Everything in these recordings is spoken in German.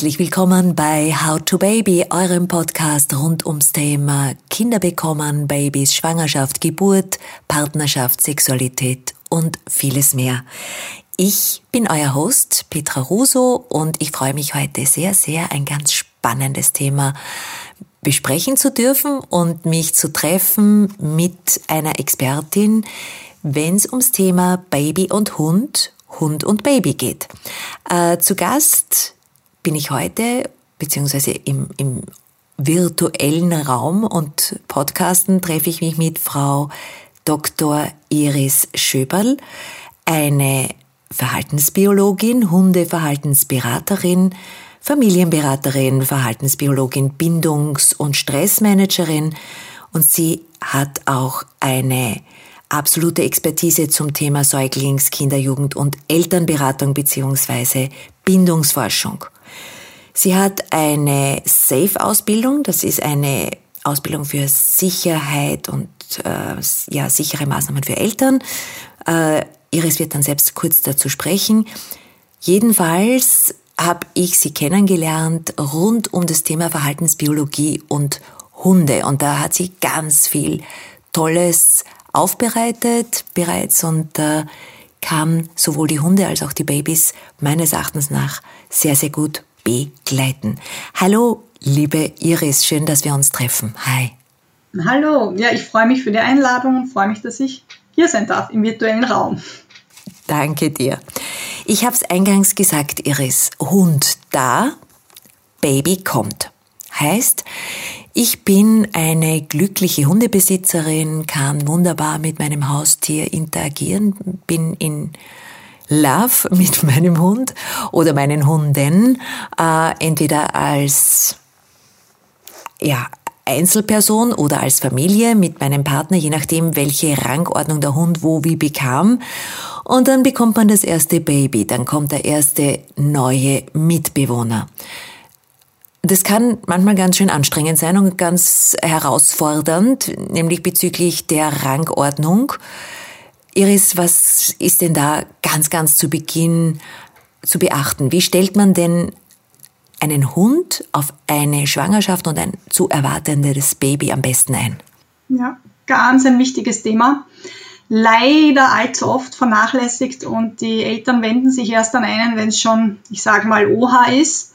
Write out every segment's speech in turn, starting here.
Herzlich willkommen bei How to Baby, eurem Podcast rund ums Thema Kinder bekommen, Babys, Schwangerschaft, Geburt, Partnerschaft, Sexualität und vieles mehr. Ich bin euer Host Petra Russo und ich freue mich heute sehr, sehr ein ganz spannendes Thema besprechen zu dürfen und mich zu treffen mit einer Expertin, wenn es ums Thema Baby und Hund, Hund und Baby geht. Äh, zu Gast bin ich heute, beziehungsweise im, im virtuellen Raum und Podcasten treffe ich mich mit Frau Dr. Iris Schöberl, eine Verhaltensbiologin, Hundeverhaltensberaterin, Familienberaterin, Verhaltensbiologin, Bindungs- und Stressmanagerin und sie hat auch eine absolute Expertise zum Thema Säuglings-, Kinder-, Jugend- und Elternberatung beziehungsweise Bindungsforschung. Sie hat eine SAFE-Ausbildung, das ist eine Ausbildung für Sicherheit und äh, ja, sichere Maßnahmen für Eltern. Äh, Iris wird dann selbst kurz dazu sprechen. Jedenfalls habe ich sie kennengelernt rund um das Thema Verhaltensbiologie und Hunde. Und da hat sie ganz viel Tolles aufbereitet bereits und äh, kann sowohl die Hunde als auch die Babys meines Erachtens nach sehr, sehr gut begleiten. Hallo, liebe Iris, schön, dass wir uns treffen. Hi. Hallo, ja, ich freue mich für die Einladung und freue mich, dass ich hier sein darf im virtuellen Raum. Danke dir. Ich habe es eingangs gesagt, Iris. Hund da, Baby kommt. Heißt, ich bin eine glückliche Hundebesitzerin, kann wunderbar mit meinem Haustier interagieren, bin in Love mit meinem Hund oder meinen Hunden, äh, entweder als ja, Einzelperson oder als Familie mit meinem Partner, je nachdem, welche Rangordnung der Hund wo wie bekam. Und dann bekommt man das erste Baby, dann kommt der erste neue Mitbewohner. Das kann manchmal ganz schön anstrengend sein und ganz herausfordernd, nämlich bezüglich der Rangordnung. Iris, was ist denn da ganz, ganz zu Beginn zu beachten? Wie stellt man denn einen Hund auf eine Schwangerschaft und ein zu erwartendes Baby am besten ein? Ja, ganz ein wichtiges Thema. Leider allzu oft vernachlässigt und die Eltern wenden sich erst an einen, wenn es schon, ich sage mal, OH ist.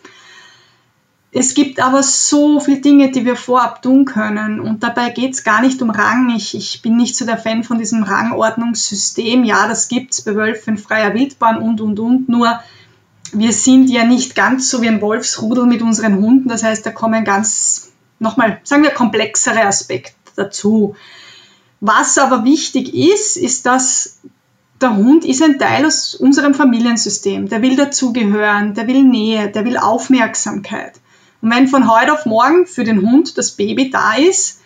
Es gibt aber so viele Dinge, die wir vorab tun können. Und dabei geht es gar nicht um Rang. Ich, ich bin nicht so der Fan von diesem Rangordnungssystem. Ja, das gibt es bei Wölfen, freier Wildbahn und, und, und. Nur wir sind ja nicht ganz so wie ein Wolfsrudel mit unseren Hunden. Das heißt, da kommen ganz, nochmal, sagen wir, komplexere Aspekte dazu. Was aber wichtig ist, ist, dass der Hund ist ein Teil aus unserem Familiensystem. Der will dazugehören, der will Nähe, der will Aufmerksamkeit. Und wenn von heute auf morgen für den Hund das Baby da ist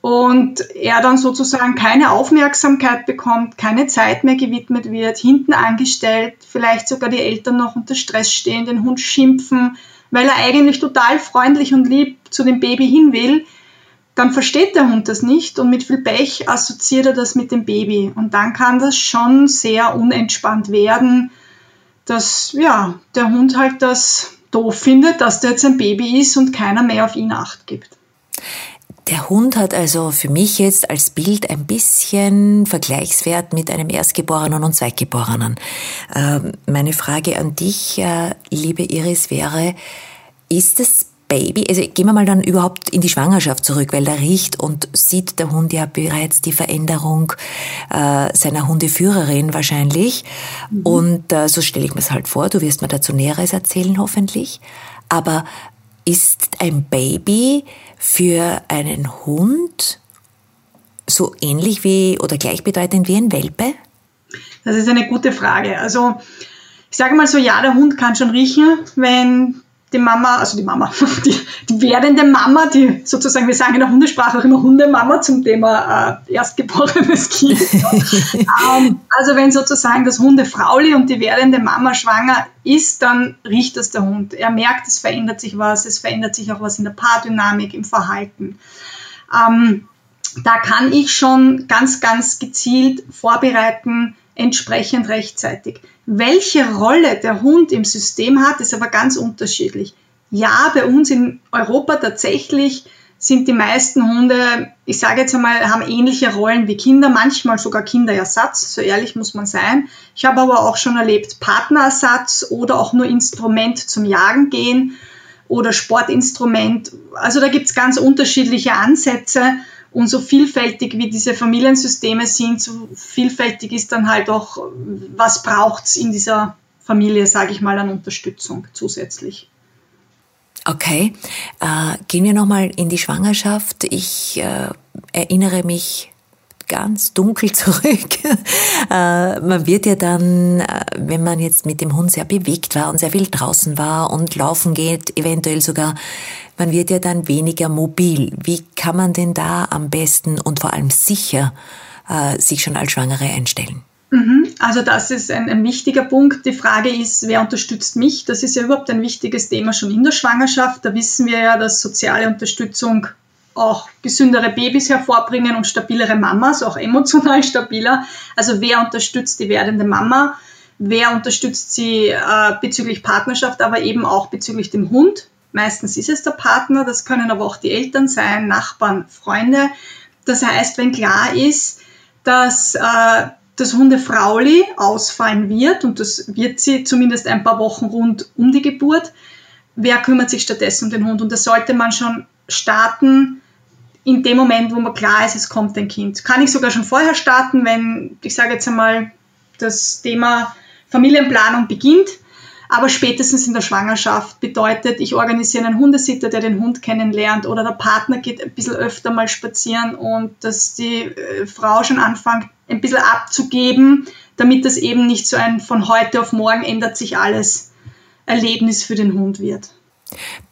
und er dann sozusagen keine Aufmerksamkeit bekommt, keine Zeit mehr gewidmet wird, hinten angestellt, vielleicht sogar die Eltern noch unter Stress stehen, den Hund schimpfen, weil er eigentlich total freundlich und lieb zu dem Baby hin will, dann versteht der Hund das nicht und mit viel Pech assoziiert er das mit dem Baby. Und dann kann das schon sehr unentspannt werden, dass ja, der Hund halt das doof findet, dass der jetzt ein Baby ist und keiner mehr auf ihn acht gibt. Der Hund hat also für mich jetzt als Bild ein bisschen Vergleichswert mit einem Erstgeborenen und Zweitgeborenen. Ähm, meine Frage an dich, äh, liebe Iris, wäre, ist das Baby, also gehen wir mal dann überhaupt in die Schwangerschaft zurück, weil da riecht und sieht der Hund ja bereits die Veränderung äh, seiner Hundeführerin wahrscheinlich. Mhm. Und äh, so stelle ich mir es halt vor, du wirst mir dazu Näheres erzählen hoffentlich. Aber ist ein Baby für einen Hund so ähnlich wie oder gleichbedeutend wie ein Welpe? Das ist eine gute Frage. Also ich sage mal so, ja, der Hund kann schon riechen, wenn die Mama, also die Mama, die, die werdende Mama, die sozusagen, wir sagen in der Hundesprache auch immer Hundemama zum Thema äh, erstgeborenes Kind. ähm, also wenn sozusagen das Hundefrauli und die werdende Mama schwanger ist, dann riecht das der Hund. Er merkt, es verändert sich was, es verändert sich auch was in der Paardynamik, im Verhalten. Ähm, da kann ich schon ganz, ganz gezielt vorbereiten, entsprechend rechtzeitig. Welche Rolle der Hund im System hat, ist aber ganz unterschiedlich. ja, bei uns in Europa tatsächlich sind die meisten Hunde, ich sage jetzt einmal, haben ähnliche Rollen wie Kinder, manchmal sogar Kinderersatz, so ehrlich muss man sein. Ich habe aber auch schon erlebt Partnerersatz oder auch nur Instrument zum Jagen gehen oder Sportinstrument. Also da gibt es ganz unterschiedliche Ansätze und so vielfältig wie diese Familiensysteme sind, so vielfältig ist dann halt auch, was braucht es in dieser Familie, sage ich mal, an Unterstützung zusätzlich. Okay, äh, gehen wir nochmal in die Schwangerschaft. Ich äh, erinnere mich ganz dunkel zurück. äh, man wird ja dann, äh, wenn man jetzt mit dem Hund sehr bewegt war und sehr viel draußen war und laufen geht, eventuell sogar, man wird ja dann weniger mobil. Wie kann man denn da am besten und vor allem sicher äh, sich schon als Schwangere einstellen? Mhm. Also das ist ein, ein, wichtiger Punkt. Die Frage ist, wer unterstützt mich? Das ist ja überhaupt ein wichtiges Thema schon in der Schwangerschaft. Da wissen wir ja, dass soziale Unterstützung auch gesündere Babys hervorbringen und stabilere Mamas, auch emotional stabiler. Also wer unterstützt die werdende Mama? Wer unterstützt sie äh, bezüglich Partnerschaft, aber eben auch bezüglich dem Hund? Meistens ist es der Partner, das können aber auch die Eltern sein, Nachbarn, Freunde. Das heißt, wenn klar ist, dass äh, das Hundefrauli ausfallen wird, und das wird sie zumindest ein paar Wochen rund um die Geburt, wer kümmert sich stattdessen um den Hund? Und das sollte man schon starten in dem Moment, wo man klar ist, es kommt ein Kind. Kann ich sogar schon vorher starten, wenn, ich sage jetzt einmal, das Thema Familienplanung beginnt, aber spätestens in der Schwangerschaft bedeutet, ich organisiere einen Hundesitter, der den Hund kennenlernt oder der Partner geht ein bisschen öfter mal spazieren und dass die äh, Frau schon anfängt, ein bisschen abzugeben, damit das eben nicht so ein von heute auf morgen ändert sich alles Erlebnis für den Hund wird.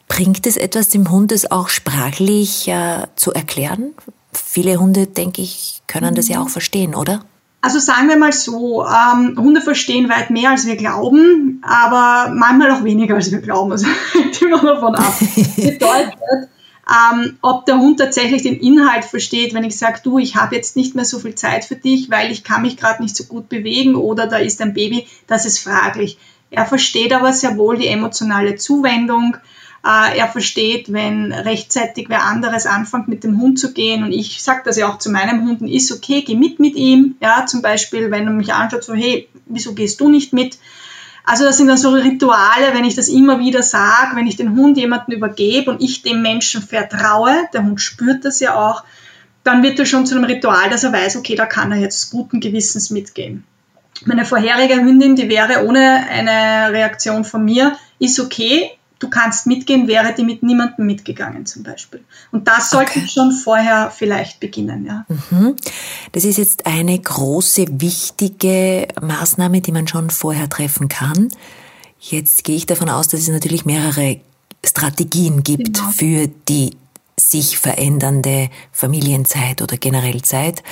Bringt es etwas, dem Hund es auch sprachlich äh, zu erklären? Viele Hunde, denke ich, können das ja auch verstehen, oder? Also sagen wir mal so, ähm, Hunde verstehen weit mehr, als wir glauben, aber manchmal auch weniger, als wir glauben. Also hängt immer davon ab. Bedeutet, ähm, ob der Hund tatsächlich den Inhalt versteht, wenn ich sage, du, ich habe jetzt nicht mehr so viel Zeit für dich, weil ich kann mich gerade nicht so gut bewegen oder da ist ein Baby, das ist fraglich. Er versteht aber sehr wohl die emotionale Zuwendung. Äh, er versteht, wenn rechtzeitig wer anderes anfängt, mit dem Hund zu gehen. Und ich sage das ja auch zu meinem Hunden, ist okay, geh mit mit ihm. Ja, zum Beispiel, wenn er mich anschaut, so, hey, wieso gehst du nicht mit? Also das sind dann so Rituale, wenn ich das immer wieder sage, wenn ich den Hund jemanden übergebe und ich dem Menschen vertraue, der Hund spürt das ja auch, dann wird das schon zu einem Ritual, dass er weiß, okay, da kann er jetzt guten Gewissens mitgehen. Meine vorherige Hündin, die wäre ohne eine Reaktion von mir, ist okay, du kannst mitgehen, wäre die mit niemandem mitgegangen zum Beispiel. Und das sollte okay. schon vorher vielleicht beginnen. Ja. Mhm. Das ist jetzt eine große, wichtige Maßnahme, die man schon vorher treffen kann. Jetzt gehe ich davon aus, dass es natürlich mehrere Strategien gibt genau. für die sich verändernde Familienzeit oder generell Zeit.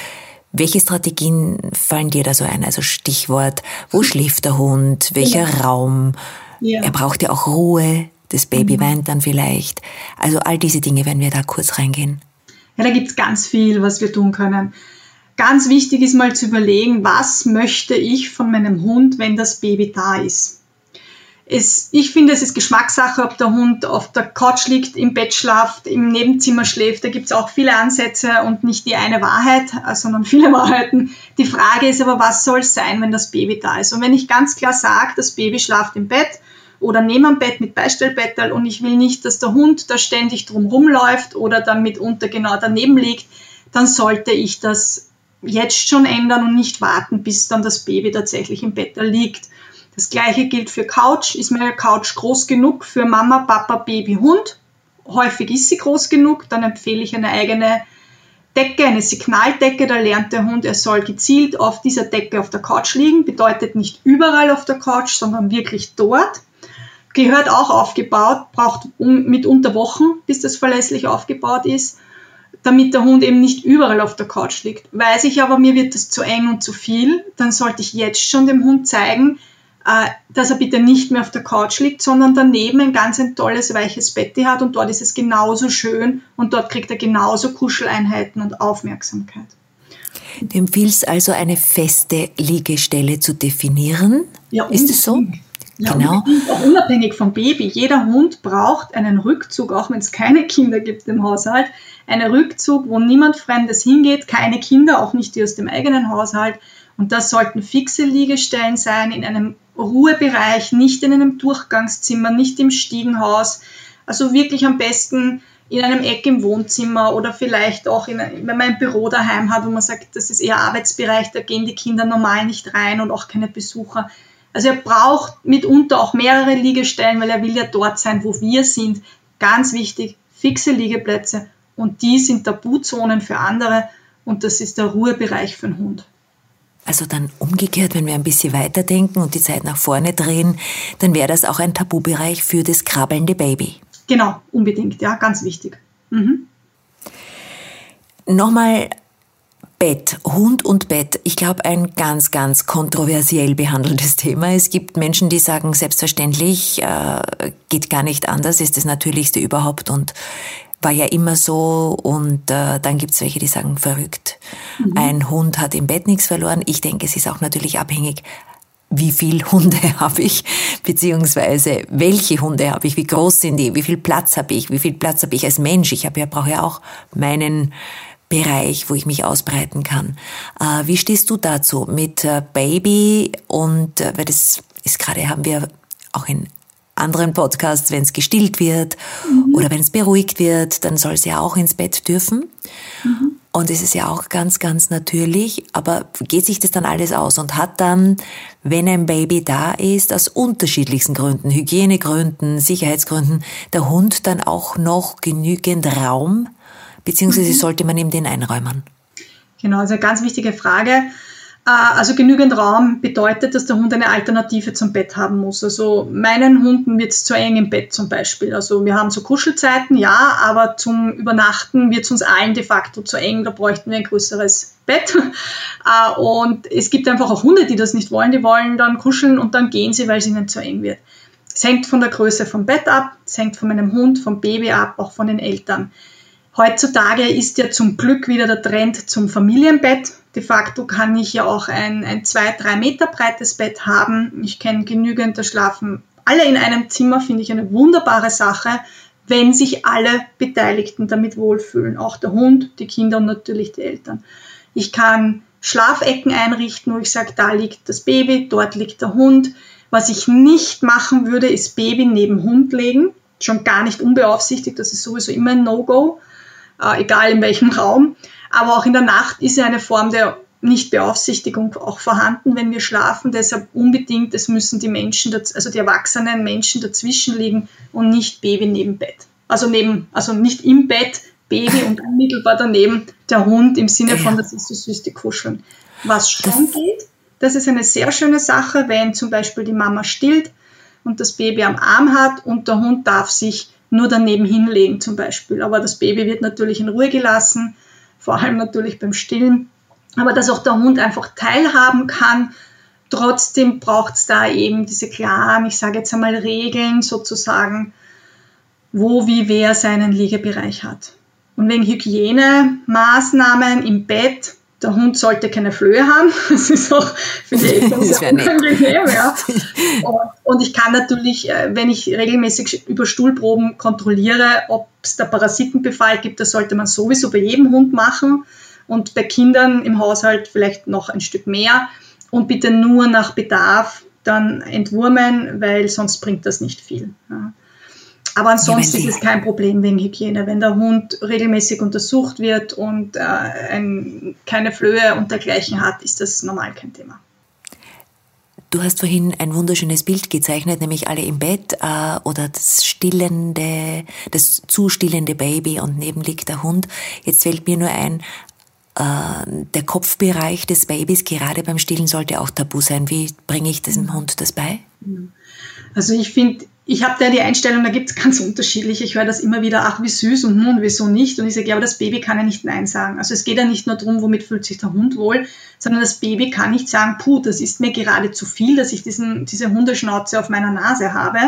Welche Strategien fallen dir da so ein? Also Stichwort, wo schläft der Hund? Welcher ja. Raum? Ja. Er braucht ja auch Ruhe das Baby mhm. weint dann vielleicht. Also all diese Dinge werden wir da kurz reingehen. Ja, da gibt es ganz viel, was wir tun können. Ganz wichtig ist mal zu überlegen, was möchte ich von meinem Hund, wenn das Baby da ist. Es, ich finde, es ist Geschmackssache, ob der Hund auf der Couch liegt, im Bett schlaft, im Nebenzimmer schläft. Da gibt es auch viele Ansätze und nicht die eine Wahrheit, sondern viele Wahrheiten. Die Frage ist aber, was soll es sein, wenn das Baby da ist? Und wenn ich ganz klar sage, das Baby schlaft im Bett, oder neben am Bett mit Beistellbettel und ich will nicht, dass der Hund da ständig drum rumläuft oder dann mitunter genau daneben liegt, dann sollte ich das jetzt schon ändern und nicht warten, bis dann das Baby tatsächlich im Bett liegt. Das gleiche gilt für Couch. Ist meine Couch groß genug für Mama, Papa, Baby, Hund? Häufig ist sie groß genug, dann empfehle ich eine eigene Decke, eine Signaldecke, da lernt der Hund, er soll gezielt auf dieser Decke auf der Couch liegen. Bedeutet nicht überall auf der Couch, sondern wirklich dort gehört auch aufgebaut, braucht um, mitunter Wochen, bis das verlässlich aufgebaut ist, damit der Hund eben nicht überall auf der Couch liegt. Weiß ich aber, mir wird das zu eng und zu viel, dann sollte ich jetzt schon dem Hund zeigen, äh, dass er bitte nicht mehr auf der Couch liegt, sondern daneben ein ganz ein tolles, weiches Bett hat und dort ist es genauso schön und dort kriegt er genauso Kuscheleinheiten und Aufmerksamkeit. Du empfiehlst also eine feste Liegestelle zu definieren. Ja, ist es so? Ja, genau. Auch unabhängig vom Baby. Jeder Hund braucht einen Rückzug, auch wenn es keine Kinder gibt im Haushalt. Einen Rückzug, wo niemand Fremdes hingeht, keine Kinder, auch nicht die aus dem eigenen Haushalt. Und das sollten fixe Liegestellen sein, in einem Ruhebereich, nicht in einem Durchgangszimmer, nicht im Stiegenhaus. Also wirklich am besten in einem Eck im Wohnzimmer oder vielleicht auch, in, wenn man ein Büro daheim hat, wo man sagt, das ist eher Arbeitsbereich, da gehen die Kinder normal nicht rein und auch keine Besucher. Also er braucht mitunter auch mehrere Liegestellen, weil er will ja dort sein, wo wir sind. Ganz wichtig, fixe Liegeplätze und die sind Tabuzonen für andere und das ist der Ruhebereich für den Hund. Also dann umgekehrt, wenn wir ein bisschen weiterdenken und die Zeit nach vorne drehen, dann wäre das auch ein Tabubereich für das krabbelnde Baby. Genau, unbedingt, ja, ganz wichtig. Mhm. Nochmal Bett, Hund und Bett. Ich glaube, ein ganz, ganz kontroversiell behandeltes Thema. Es gibt Menschen, die sagen, selbstverständlich, äh, geht gar nicht anders, ist das Natürlichste überhaupt und war ja immer so. Und äh, dann gibt es welche, die sagen, verrückt. Mhm. Ein Hund hat im Bett nichts verloren. Ich denke, es ist auch natürlich abhängig, wie viel Hunde habe ich, beziehungsweise welche Hunde habe ich, wie groß sind die, wie viel Platz habe ich, wie viel Platz habe ich als Mensch. Ich habe ja, brauche ja auch meinen Bereich, wo ich mich ausbreiten kann. Äh, wie stehst du dazu mit äh, Baby und, äh, weil das ist gerade, haben wir auch in anderen Podcasts, wenn es gestillt wird mhm. oder wenn es beruhigt wird, dann soll es ja auch ins Bett dürfen. Mhm. Und es ist ja auch ganz, ganz natürlich, aber geht sich das dann alles aus und hat dann, wenn ein Baby da ist, aus unterschiedlichsten Gründen, Hygienegründen, Sicherheitsgründen, der Hund dann auch noch genügend Raum, beziehungsweise mhm. sollte man ihm den einräumen? Genau, also eine ganz wichtige Frage. Äh, also genügend Raum bedeutet, dass der Hund eine Alternative zum Bett haben muss. Also meinen Hunden wird es zu eng im Bett zum Beispiel. Also wir haben so Kuschelzeiten, ja, aber zum Übernachten wird es uns allen de facto zu eng. Da bräuchten wir ein größeres Bett. Äh, und es gibt einfach auch Hunde, die das nicht wollen. Die wollen dann kuscheln und dann gehen sie, weil es ihnen zu eng wird. Es hängt von der Größe vom Bett ab, es hängt von meinem Hund, vom Baby ab, auch von den Eltern. Heutzutage ist ja zum Glück wieder der Trend zum Familienbett. De facto kann ich ja auch ein, ein zwei, drei Meter breites Bett haben. Ich kenne genügend, da schlafen alle in einem Zimmer, finde ich eine wunderbare Sache, wenn sich alle Beteiligten damit wohlfühlen. Auch der Hund, die Kinder und natürlich die Eltern. Ich kann Schlafecken einrichten, wo ich sage, da liegt das Baby, dort liegt der Hund. Was ich nicht machen würde, ist Baby neben Hund legen. Schon gar nicht unbeaufsichtigt, das ist sowieso immer ein No-Go äh, egal in welchem Raum. Aber auch in der Nacht ist ja eine Form der Nichtbeaufsichtigung auch vorhanden, wenn wir schlafen. Deshalb unbedingt, es müssen die Menschen, also die erwachsenen Menschen dazwischen liegen und nicht Baby neben Bett. Also neben, also nicht im Bett, Baby und unmittelbar daneben der Hund im Sinne von, das ist so süß, die kuscheln. Was schon geht, das ist eine sehr schöne Sache, wenn zum Beispiel die Mama stillt und das Baby am Arm hat und der Hund darf sich nur daneben hinlegen zum Beispiel. Aber das Baby wird natürlich in Ruhe gelassen, vor allem natürlich beim Stillen. Aber dass auch der Hund einfach teilhaben kann. Trotzdem braucht es da eben diese klaren, ich sage jetzt einmal Regeln sozusagen, wo wie wer seinen Liegebereich hat. Und wegen Hygienemaßnahmen im Bett der Hund sollte keine Flöhe haben. Das ist auch für die Eltern sehr unangenehm. Ja. Und ich kann natürlich, äh, wenn ich regelmäßig über Stuhlproben kontrolliere, ob es da Parasitenbefall gibt, das sollte man sowieso bei jedem Hund machen. Und bei Kindern im Haushalt vielleicht noch ein Stück mehr. Und bitte nur nach Bedarf dann entwurmen, weil sonst bringt das nicht viel. Ja. Aber ansonsten ist es kein Problem wegen Hygiene. Wenn der Hund regelmäßig untersucht wird und äh, ein, keine Flöhe und dergleichen hat, ist das normal kein Thema. Du hast vorhin ein wunderschönes Bild gezeichnet, nämlich alle im Bett äh, oder das stillende, das zustillende Baby und neben liegt der Hund. Jetzt fällt mir nur ein, äh, der Kopfbereich des Babys gerade beim Stillen sollte auch tabu sein. Wie bringe ich diesem Hund das bei? Also ich finde, ich habe da die Einstellung, da gibt es ganz unterschiedliche. Ich höre das immer wieder, ach, wie süß und nun, wieso nicht? Und ich sage, ja, aber das Baby kann ja nicht Nein sagen. Also es geht ja nicht nur darum, womit fühlt sich der Hund wohl, sondern das Baby kann nicht sagen, puh, das ist mir gerade zu viel, dass ich diesen, diese Hundeschnauze auf meiner Nase habe.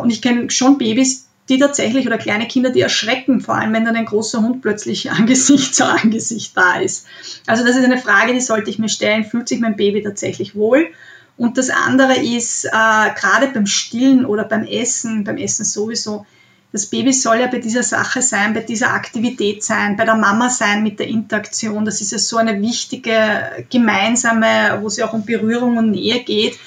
Und ich kenne schon Babys, die tatsächlich, oder kleine Kinder, die erschrecken, vor allem wenn dann ein großer Hund plötzlich Angesicht zu Angesicht da ist. Also das ist eine Frage, die sollte ich mir stellen, fühlt sich mein Baby tatsächlich wohl? Und das andere ist, äh, gerade beim Stillen oder beim Essen, beim Essen sowieso, das Baby soll ja bei dieser Sache sein, bei dieser Aktivität sein, bei der Mama sein mit der Interaktion. Das ist ja so eine wichtige gemeinsame, wo es ja auch um Berührung und Nähe geht.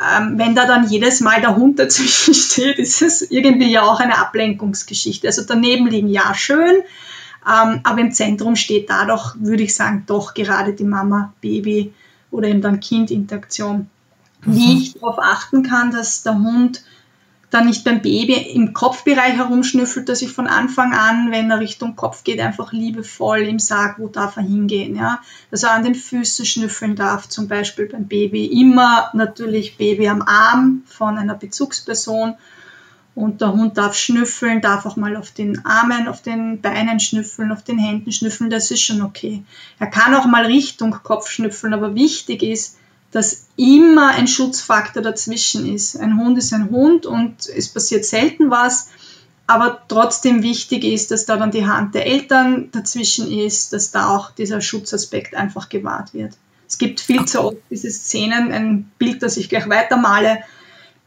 Ähm, wenn da dann jedes Mal der Hund dazwischen steht, ist es irgendwie ja auch eine Ablenkungsgeschichte. Also daneben liegen ja schön, ähm, aber im Zentrum steht da doch, würde ich sagen, doch gerade die Mama-Baby oder eben dann Kind-Interaktion. Mhm. Wie ich darauf achten kann, dass der Hund dann nicht beim Baby im Kopfbereich herumschnüffelt, dass ich von Anfang an, wenn er Richtung Kopf geht, einfach liebevoll ihm sage, wo darf er hingehen. Ja? Dass er an den Füßen schnüffeln darf, zum Beispiel beim Baby. Immer natürlich Baby am Arm von einer Bezugsperson. Und der Hund darf schnüffeln, darf auch mal auf den Armen, auf den Beinen schnüffeln, auf den Händen schnüffeln, das ist schon okay. Er kann auch mal Richtung Kopf schnüffeln, aber wichtig ist, dass immer ein Schutzfaktor dazwischen ist. Ein Hund ist ein Hund und es passiert selten was, aber trotzdem wichtig ist, dass da dann die Hand der Eltern dazwischen ist, dass da auch dieser Schutzaspekt einfach gewahrt wird. Es gibt viel zu oft diese Szenen, ein Bild, das ich gleich weitermale.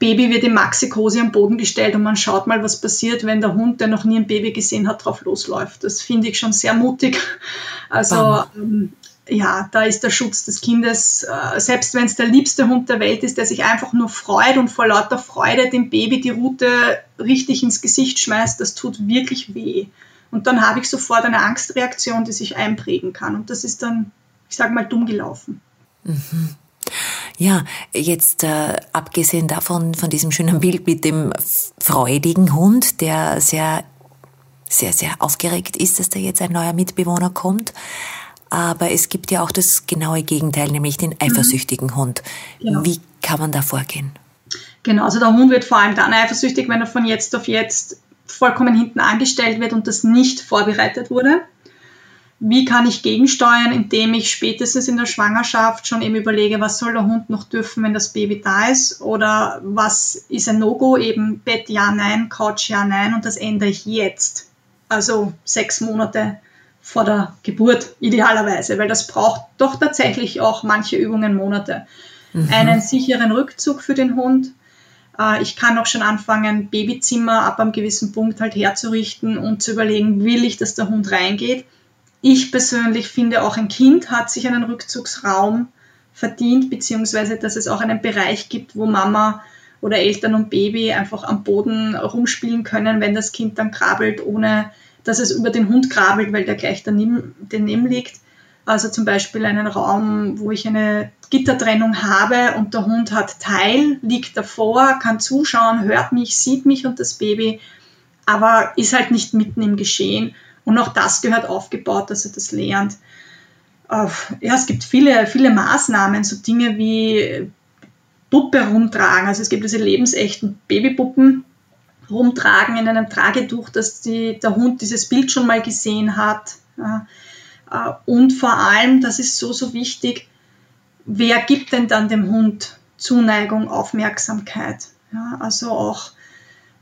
Baby wird im Maxikosi am Boden gestellt und man schaut mal, was passiert, wenn der Hund, der noch nie ein Baby gesehen hat, drauf losläuft. Das finde ich schon sehr mutig. Also ähm, ja, da ist der Schutz des Kindes, äh, selbst wenn es der liebste Hund der Welt ist, der sich einfach nur freut und vor lauter Freude dem Baby die Rute richtig ins Gesicht schmeißt, das tut wirklich weh. Und dann habe ich sofort eine Angstreaktion, die sich einprägen kann. Und das ist dann, ich sage mal, dumm gelaufen. Mhm. Ja, jetzt äh, abgesehen davon, von diesem schönen Bild mit dem freudigen Hund, der sehr, sehr, sehr aufgeregt ist, dass da jetzt ein neuer Mitbewohner kommt, aber es gibt ja auch das genaue Gegenteil, nämlich den eifersüchtigen Hund. Genau. Wie kann man da vorgehen? Genau, also der Hund wird vor allem dann eifersüchtig, wenn er von jetzt auf jetzt vollkommen hinten angestellt wird und das nicht vorbereitet wurde. Wie kann ich gegensteuern, indem ich spätestens in der Schwangerschaft schon eben überlege, was soll der Hund noch dürfen, wenn das Baby da ist oder was ist ein No-Go, eben Bett ja, nein, Couch ja, nein und das ändere ich jetzt. Also sechs Monate vor der Geburt idealerweise, weil das braucht doch tatsächlich auch manche Übungen Monate. Mhm. Einen sicheren Rückzug für den Hund. Äh, ich kann auch schon anfangen, Babyzimmer ab einem gewissen Punkt halt herzurichten und zu überlegen, will ich, dass der Hund reingeht. Ich persönlich finde auch ein Kind hat sich einen Rückzugsraum verdient, beziehungsweise dass es auch einen Bereich gibt, wo Mama oder Eltern und Baby einfach am Boden rumspielen können, wenn das Kind dann krabbelt, ohne dass es über den Hund krabbelt, weil der gleich daneben, daneben liegt. Also zum Beispiel einen Raum, wo ich eine Gittertrennung habe und der Hund hat Teil, liegt davor, kann zuschauen, hört mich, sieht mich und das Baby, aber ist halt nicht mitten im Geschehen. Und auch das gehört aufgebaut, dass er das lernt. Ja, es gibt viele, viele Maßnahmen, so Dinge wie Puppe rumtragen. Also es gibt diese lebensechten Babypuppen, rumtragen in einem Tragetuch, dass die, der Hund dieses Bild schon mal gesehen hat. Äh, und vor allem, das ist so, so wichtig, wer gibt denn dann dem Hund Zuneigung, Aufmerksamkeit? Ja, also auch,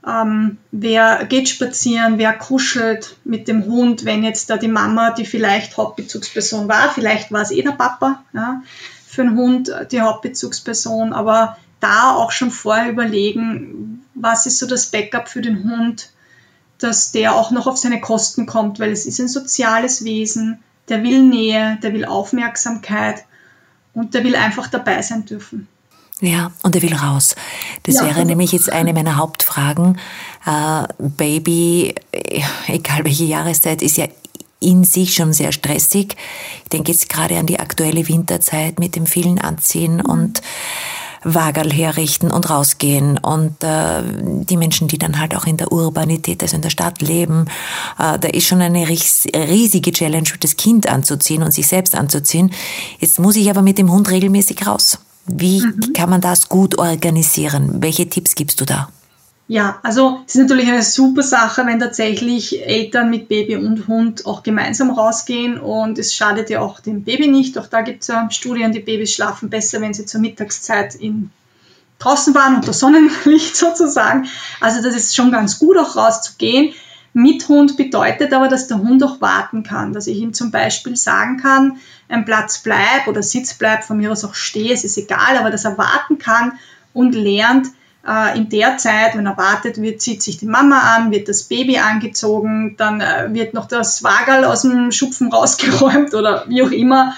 ähm, wer geht spazieren, wer kuschelt mit dem Hund, wenn jetzt da die Mama, die vielleicht Hauptbezugsperson war, vielleicht war es eh der Papa, ja, für den Hund die Hauptbezugsperson, aber da auch schon vorher überlegen, was ist so das Backup für den Hund, dass der auch noch auf seine Kosten kommt, weil es ist ein soziales Wesen, der will Nähe, der will Aufmerksamkeit und der will einfach dabei sein dürfen. Ja, und er will raus. Das ja. wäre nämlich jetzt eine meiner Hauptfragen. Äh, Baby, egal welche Jahreszeit, ist ja in sich schon sehr stressig. Ich denke jetzt gerade an die aktuelle Winterzeit mit dem vielen Anziehen mhm. und Wagerl herrichten und rausgehen. Und äh, die Menschen, die dann halt auch in der Urbanität, also in der Stadt leben, äh, da ist schon eine riesige Challenge, das Kind anzuziehen und sich selbst anzuziehen. Jetzt muss ich aber mit dem Hund regelmäßig raus. Wie mhm. kann man das gut organisieren? Welche Tipps gibst du da? Ja, also es ist natürlich eine super Sache, wenn tatsächlich Eltern mit Baby und Hund auch gemeinsam rausgehen und es schadet ja auch dem Baby nicht. Auch da gibt es ja Studien, die Babys schlafen besser, wenn sie zur Mittagszeit in, draußen waren, unter Sonnenlicht sozusagen. Also das ist schon ganz gut, auch rauszugehen. Mit Hund bedeutet aber, dass der Hund auch warten kann, dass ich ihm zum Beispiel sagen kann, ein Platz bleib oder Sitz bleib, von mir aus auch stehe, es ist egal, aber dass er warten kann und lernt, äh, in der Zeit, wenn er wartet, wird, zieht sich die Mama an, wird das Baby angezogen, dann äh, wird noch das Wagerl aus dem Schupfen rausgeräumt oder wie auch immer.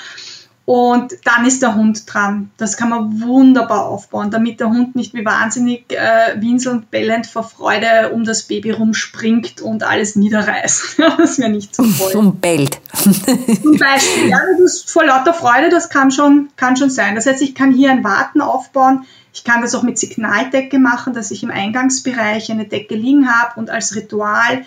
Und dann ist der Hund dran. Das kann man wunderbar aufbauen, damit der Hund nicht wie wahnsinnig äh, winselnd, bellend vor Freude um das Baby rumspringt und alles niederreißt. das wäre nicht so toll. Und bellt. Zum Beispiel, ja, das ist vor lauter Freude, das kann schon, kann schon sein. Das heißt, ich kann hier ein Warten aufbauen. Ich kann das auch mit Signaldecke machen, dass ich im Eingangsbereich eine Decke liegen habe und als Ritual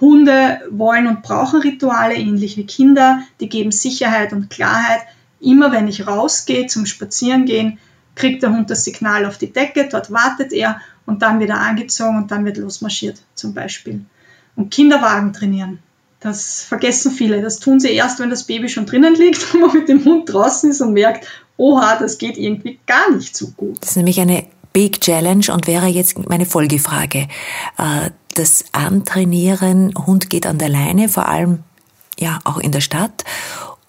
Hunde wollen und brauchen Rituale, ähnlich wie Kinder. Die geben Sicherheit und Klarheit Immer wenn ich rausgehe zum Spazierengehen, kriegt der Hund das Signal auf die Decke, dort wartet er und dann wieder angezogen und dann wird losmarschiert zum Beispiel. Und Kinderwagen trainieren. Das vergessen viele. Das tun sie erst, wenn das Baby schon drinnen liegt und man mit dem Hund draußen ist und merkt, oha, das geht irgendwie gar nicht so gut. Das ist nämlich eine Big Challenge und wäre jetzt meine Folgefrage. Äh, das Antrainieren, Hund geht an der Leine, vor allem ja auch in der Stadt.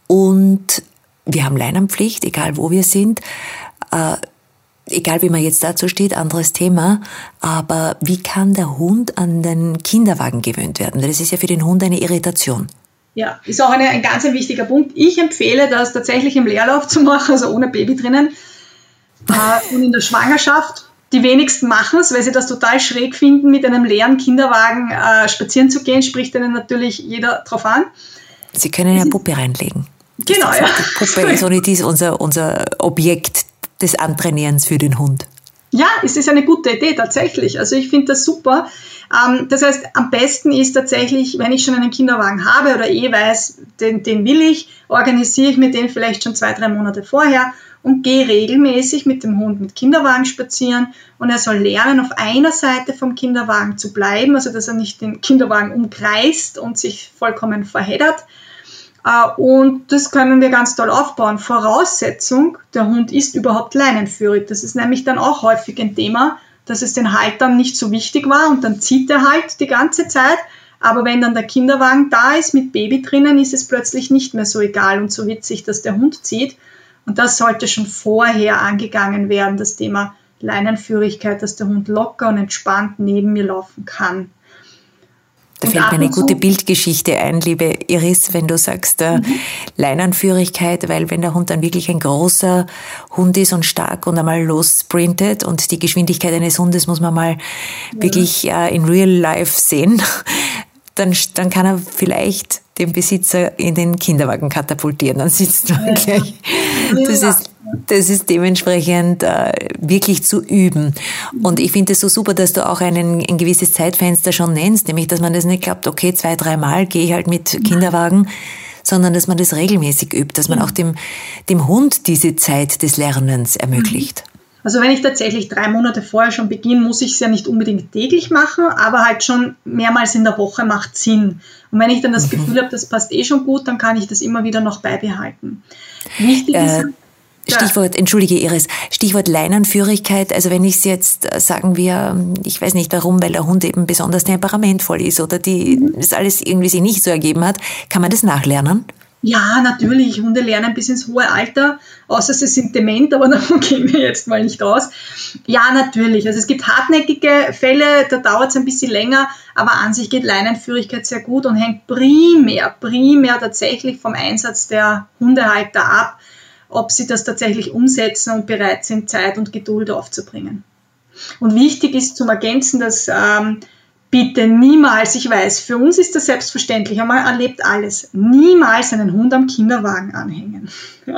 Und wir haben Leinenpflicht, egal wo wir sind. Äh, egal wie man jetzt dazu steht, anderes Thema. Aber wie kann der Hund an den Kinderwagen gewöhnt werden? Das ist ja für den Hund eine Irritation. Ja, ist auch eine, ein ganz ein wichtiger Punkt. Ich empfehle, das tatsächlich im Leerlauf zu machen, also ohne Baby drinnen. Äh, und in der Schwangerschaft. Die wenigsten machen es, weil sie das total schräg finden, mit einem leeren Kinderwagen äh, spazieren zu gehen, spricht ihnen natürlich jeder drauf an. Sie können ja Puppe reinlegen. Genau, ja. Die Puppe ist ohne dies unser, unser Objekt des Antrainierens für den Hund. Ja, es ist eine gute Idee tatsächlich. Also ich finde das super. Ähm, das heißt, am besten ist tatsächlich, wenn ich schon einen Kinderwagen habe oder eh weiß, den, den will ich, organisiere ich mir den vielleicht schon zwei, drei Monate vorher und gehe regelmäßig mit dem Hund mit Kinderwagen spazieren und er soll lernen, auf einer Seite vom Kinderwagen zu bleiben, also dass er nicht den Kinderwagen umkreist und sich vollkommen verheddert, und das können wir ganz toll aufbauen. Voraussetzung, der Hund ist überhaupt leinenführig. Das ist nämlich dann auch häufig ein Thema, dass es den Haltern nicht so wichtig war und dann zieht er halt die ganze Zeit. Aber wenn dann der Kinderwagen da ist mit Baby drinnen, ist es plötzlich nicht mehr so egal und so witzig, dass der Hund zieht. Und das sollte schon vorher angegangen werden, das Thema Leinenführigkeit, dass der Hund locker und entspannt neben mir laufen kann. Da fällt mir eine gute Bildgeschichte ein, liebe Iris, wenn du sagst äh, mhm. Leinanführigkeit, weil wenn der Hund dann wirklich ein großer Hund ist und stark und einmal lossprintet und die Geschwindigkeit eines Hundes muss man mal ja. wirklich äh, in real life sehen, dann, dann kann er vielleicht den Besitzer in den Kinderwagen katapultieren. Dann sitzt man ja. gleich. Das ist das ist dementsprechend äh, wirklich zu üben. Und ich finde es so super, dass du auch einen, ein gewisses Zeitfenster schon nennst, nämlich dass man das nicht glaubt, okay, zwei, dreimal gehe ich halt mit Kinderwagen, sondern dass man das regelmäßig übt, dass man auch dem, dem Hund diese Zeit des Lernens ermöglicht. Also wenn ich tatsächlich drei Monate vorher schon beginne, muss ich es ja nicht unbedingt täglich machen, aber halt schon mehrmals in der Woche macht Sinn. Und wenn ich dann das mhm. Gefühl habe, das passt eh schon gut, dann kann ich das immer wieder noch beibehalten. Wichtig äh, ist Stichwort, entschuldige Iris, Stichwort Leinenführigkeit. Also wenn ich es jetzt, äh, sagen wir, ich weiß nicht warum, weil der Hund eben besonders temperamentvoll ist oder die, das alles irgendwie sich nicht so ergeben hat, kann man das nachlernen? Ja, natürlich. Hunde lernen bis ins hohe Alter, außer sie sind dement, aber davon gehen wir jetzt mal nicht aus. Ja, natürlich. Also es gibt hartnäckige Fälle, da dauert es ein bisschen länger, aber an sich geht Leinenführigkeit sehr gut und hängt primär, primär tatsächlich vom Einsatz der Hundehalter ab ob sie das tatsächlich umsetzen und bereit sind, Zeit und Geduld aufzubringen. Und wichtig ist zum Ergänzen, dass ähm, bitte niemals, ich weiß, für uns ist das selbstverständlich, man erlebt alles, niemals einen Hund am Kinderwagen anhängen.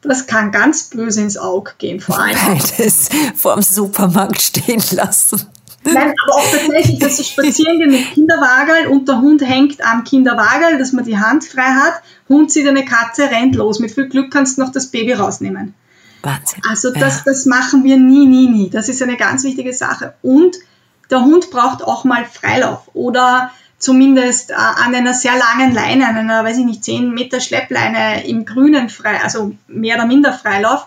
Das kann ganz böse ins Auge gehen, vor allem. Beides vor dem Supermarkt stehen lassen. Nein, aber auch tatsächlich, dass ich spazieren gehe mit Kinderwagel und der Hund hängt am Kinderwagel, dass man die Hand frei hat. Hund sieht eine Katze, rennt los. Mit viel Glück kannst du noch das Baby rausnehmen. Wahnsinn. Also das, ja. das machen wir nie, nie, nie. Das ist eine ganz wichtige Sache. Und der Hund braucht auch mal Freilauf oder zumindest äh, an einer sehr langen Leine, an einer, weiß ich nicht, 10 Meter Schleppleine im Grünen frei, also mehr oder minder Freilauf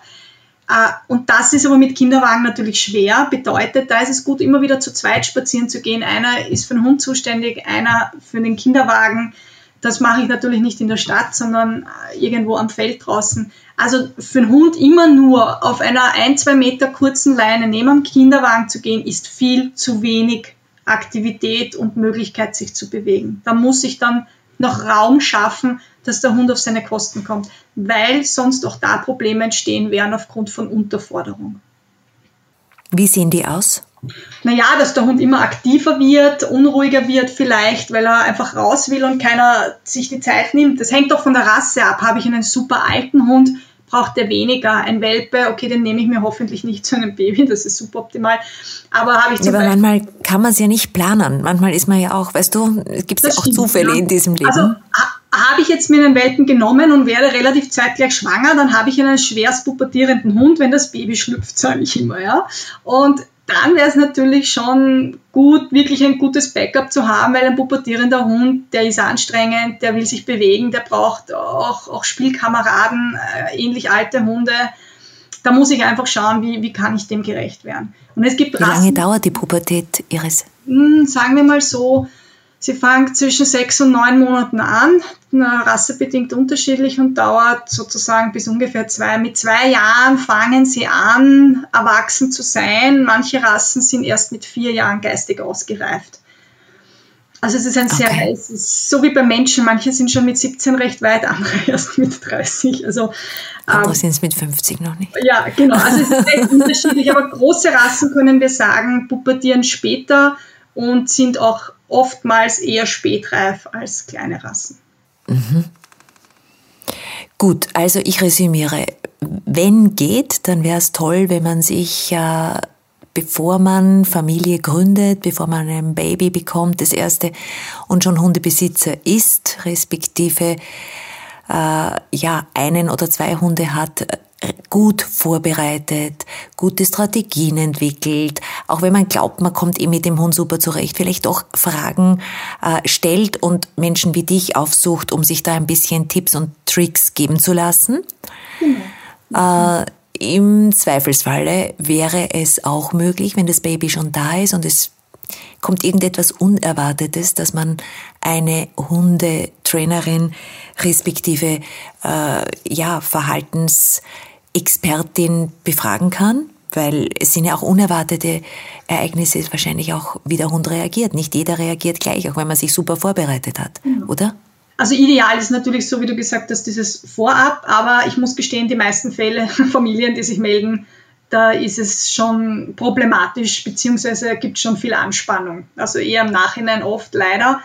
und das ist aber mit Kinderwagen natürlich schwer. Bedeutet, da ist es gut, immer wieder zu zweit spazieren zu gehen. Einer ist für den Hund zuständig, einer für den Kinderwagen. Das mache ich natürlich nicht in der Stadt, sondern äh, irgendwo am Feld draußen. Also für den Hund immer nur auf einer ein, zwei Meter kurzen Leine neben dem Kinderwagen zu gehen, ist viel zu wenig Aktivität und Möglichkeit, sich zu bewegen. Da muss ich dann noch Raum schaffen, dass der Hund auf seine Kosten kommt, weil sonst auch da Probleme entstehen werden aufgrund von Unterforderung. Wie sehen die aus? Naja, dass der Hund immer aktiver wird, unruhiger wird vielleicht, weil er einfach raus will und keiner sich die Zeit nimmt. Das hängt doch von der Rasse ab. Habe ich einen super alten Hund, braucht der weniger. Ein Welpe, okay, den nehme ich mir hoffentlich nicht zu einem Baby, das ist super optimal. Aber habe ich zum ja, aber manchmal kann man es ja nicht planen. Manchmal ist man ja auch, weißt du, es gibt ja auch stimmt, Zufälle ja. in diesem Leben. Also habe ich jetzt mir einen Welpen genommen und werde relativ zeitgleich schwanger, dann habe ich einen schwerst pubertierenden Hund, wenn das Baby schlüpft, sage ich immer, ja. Und dann wäre es natürlich schon gut, wirklich ein gutes Backup zu haben, weil ein pubertierender Hund, der ist anstrengend, der will sich bewegen, der braucht auch, auch Spielkameraden, äh, ähnlich alte Hunde. Da muss ich einfach schauen, wie, wie kann ich dem gerecht werden. Und es gibt wie lange dauert die Pubertät, Iris? Hm, sagen wir mal so, Sie fängt zwischen sechs und neun Monaten an, rassebedingt unterschiedlich und dauert sozusagen bis ungefähr zwei. Mit zwei Jahren fangen sie an, erwachsen zu sein. Manche Rassen sind erst mit vier Jahren geistig ausgereift. Also es ist ein sehr, okay. es ist so wie bei Menschen, manche sind schon mit 17 recht weit, andere erst mit 30. Also, andere ähm, sind es mit 50 noch nicht. Ja, genau. Also es ist recht unterschiedlich, aber große Rassen können wir sagen, pubertieren später und sind auch oftmals eher spätreif als kleine Rassen. Mhm. Gut, also ich resümiere. Wenn geht, dann wäre es toll, wenn man sich, äh, bevor man Familie gründet, bevor man ein Baby bekommt, das erste, und schon Hundebesitzer ist, respektive äh, ja einen oder zwei Hunde hat, gut vorbereitet, gute Strategien entwickelt, auch wenn man glaubt, man kommt eh mit dem Hund super zurecht, vielleicht auch Fragen äh, stellt und Menschen wie dich aufsucht, um sich da ein bisschen Tipps und Tricks geben zu lassen. Mhm. Äh, Im Zweifelsfalle wäre es auch möglich, wenn das Baby schon da ist und es kommt irgendetwas Unerwartetes, dass man eine Hundetrainerin respektive äh, ja Verhaltens Expertin befragen kann, weil es sind ja auch unerwartete Ereignisse, wahrscheinlich auch wie der Hund reagiert. Nicht jeder reagiert gleich, auch wenn man sich super vorbereitet hat, mhm. oder? Also ideal ist natürlich so, wie du gesagt hast, dieses Vorab, aber ich muss gestehen, die meisten Fälle, Familien, die sich melden, da ist es schon problematisch, beziehungsweise gibt schon viel Anspannung. Also eher im Nachhinein oft leider.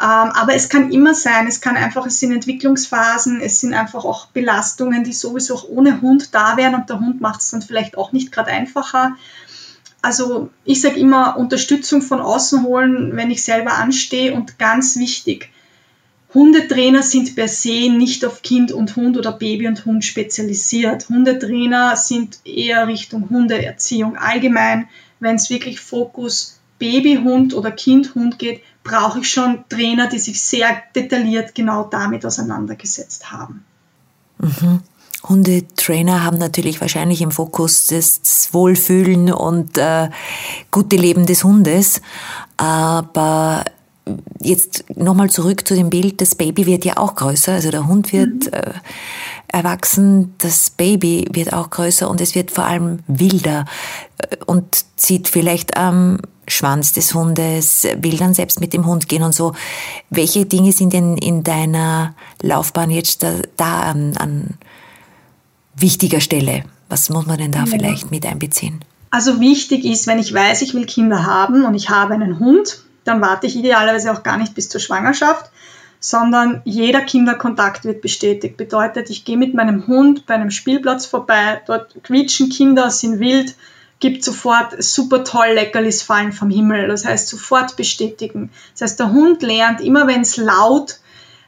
Ähm, aber es kann immer sein, es kann einfach, es sind Entwicklungsphasen, es sind einfach auch Belastungen, die sowieso auch ohne Hund da wären und der Hund macht es dann vielleicht auch nicht gerade einfacher. Also ich sage immer, Unterstützung von außen holen, wenn ich selber anstehe und ganz wichtig, Hundetrainer sind per se nicht auf Kind und Hund oder Baby und Hund spezialisiert. Hundetrainer sind eher Richtung Hundeerziehung allgemein. Wenn es wirklich Fokus Babyhund oder Kindhund geht, brauche ich schon Trainer, die sich sehr detailliert genau damit auseinandergesetzt haben. Mhm. Hundetrainer haben natürlich wahrscheinlich im Fokus das Wohlfühlen und äh, gute Leben des Hundes. Aber jetzt nochmal zurück zu dem Bild, das Baby wird ja auch größer, also der Hund wird mhm. äh, erwachsen, das Baby wird auch größer und es wird vor allem wilder äh, und zieht vielleicht am Schwanz des Hundes, will dann selbst mit dem Hund gehen und so. Welche Dinge sind denn in deiner Laufbahn jetzt da, da an, an, wichtiger Stelle? Was muss man denn da ja. vielleicht mit einbeziehen? Also wichtig ist, wenn ich weiß, ich will Kinder haben und ich habe einen Hund, dann warte ich idealerweise auch gar nicht bis zur Schwangerschaft, sondern jeder Kinderkontakt wird bestätigt. Bedeutet, ich gehe mit meinem Hund bei einem Spielplatz vorbei, dort quietschen Kinder, sind wild, gibt sofort super toll Leckerlis fallen vom Himmel. Das heißt, sofort bestätigen. Das heißt, der Hund lernt immer, wenn es laut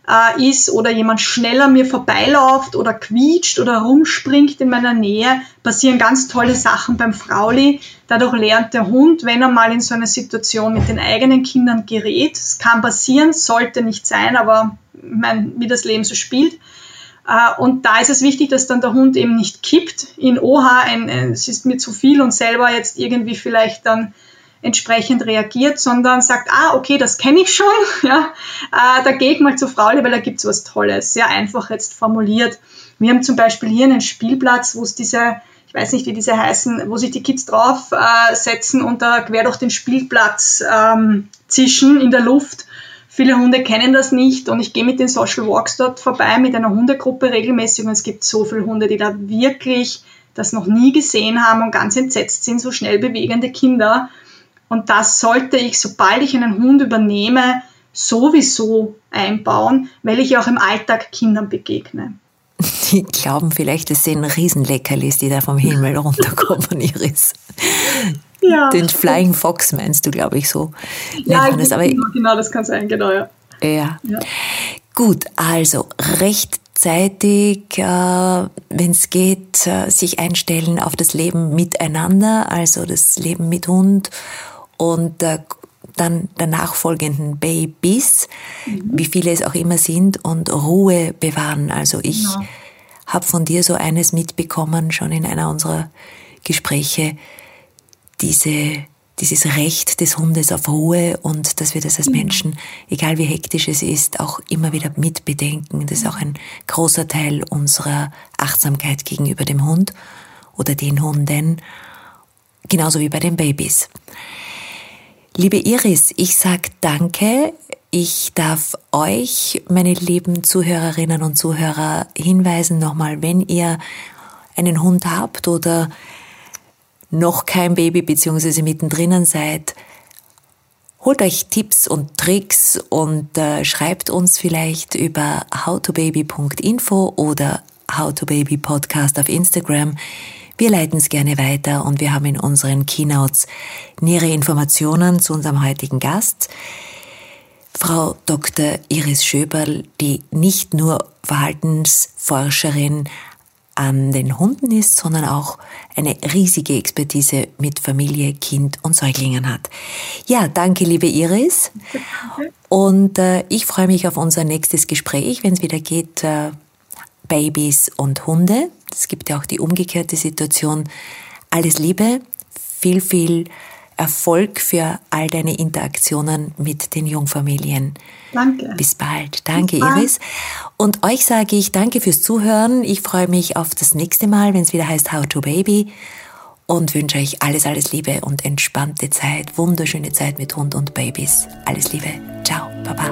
äh, ist oder jemand schneller mir vorbeiläuft oder quietscht oder rumspringt in meiner Nähe, passieren ganz tolle Sachen beim Frauli. Dadurch lernt der Hund, wenn er mal in so eine Situation mit den eigenen Kindern gerät, es kann passieren, sollte nicht sein, aber ich wie das Leben so spielt, und da ist es wichtig, dass dann der Hund eben nicht kippt in Oha, ein, ein, es ist mir zu viel und selber jetzt irgendwie vielleicht dann entsprechend reagiert, sondern sagt, ah, okay, das kenne ich schon, ja, äh, da gehe ich mal zur Fraule, weil da gibt's was Tolles, sehr einfach jetzt formuliert. Wir haben zum Beispiel hier einen Spielplatz, wo es diese, ich weiß nicht, wie diese heißen, wo sich die Kids drauf äh, und da quer durch den Spielplatz ähm, zischen in der Luft. Viele Hunde kennen das nicht und ich gehe mit den Social Walks dort vorbei mit einer Hundegruppe regelmäßig und es gibt so viele Hunde, die da wirklich das noch nie gesehen haben und ganz entsetzt sind, so schnell bewegende Kinder. Und das sollte ich, sobald ich einen Hund übernehme, sowieso einbauen, weil ich ja auch im Alltag Kindern begegne. Die glauben vielleicht, es sind Riesenleckerlis, die da vom Himmel runterkommen, Iris. Ja. Den Flying Fox meinst du, glaube ich, so. Ja, das, aber, genau, genau, das kann sein, genau, ja. Ja. ja. Gut, also rechtzeitig, äh, wenn es geht, äh, sich einstellen auf das Leben miteinander, also das Leben mit Hund und äh, dann der nachfolgenden Babys, mhm. wie viele es auch immer sind, und Ruhe bewahren. Also ich ja. habe von dir so eines mitbekommen, schon in einer unserer Gespräche, diese, dieses Recht des Hundes auf Ruhe und dass wir das als mhm. Menschen, egal wie hektisch es ist, auch immer wieder mitbedenken. Das ist auch ein großer Teil unserer Achtsamkeit gegenüber dem Hund oder den Hunden, genauso wie bei den Babys. Liebe Iris, ich sag danke. Ich darf euch, meine lieben Zuhörerinnen und Zuhörer, hinweisen nochmal, wenn ihr einen Hund habt oder noch kein Baby bzw. mittendrin seid, holt euch Tipps und Tricks und äh, schreibt uns vielleicht über howtobaby.info oder howtobabypodcast auf Instagram. Wir leiten es gerne weiter und wir haben in unseren Keynotes nähere Informationen zu unserem heutigen Gast. Frau Dr. Iris Schöberl, die nicht nur Verhaltensforscherin an den Hunden ist, sondern auch eine riesige Expertise mit Familie, Kind und Säuglingen hat. Ja, danke, liebe Iris. Und äh, ich freue mich auf unser nächstes Gespräch, wenn es wieder geht, äh, Babys und Hunde. Es gibt ja auch die umgekehrte Situation. Alles Liebe, viel, viel Erfolg für all deine Interaktionen mit den Jungfamilien. Danke. Bis bald. Danke, Bis bald. Iris. Und euch sage ich danke fürs Zuhören. Ich freue mich auf das nächste Mal, wenn es wieder heißt How to Baby. Und wünsche euch alles, alles Liebe und entspannte Zeit, wunderschöne Zeit mit Hund und Babys. Alles Liebe. Ciao. Baba.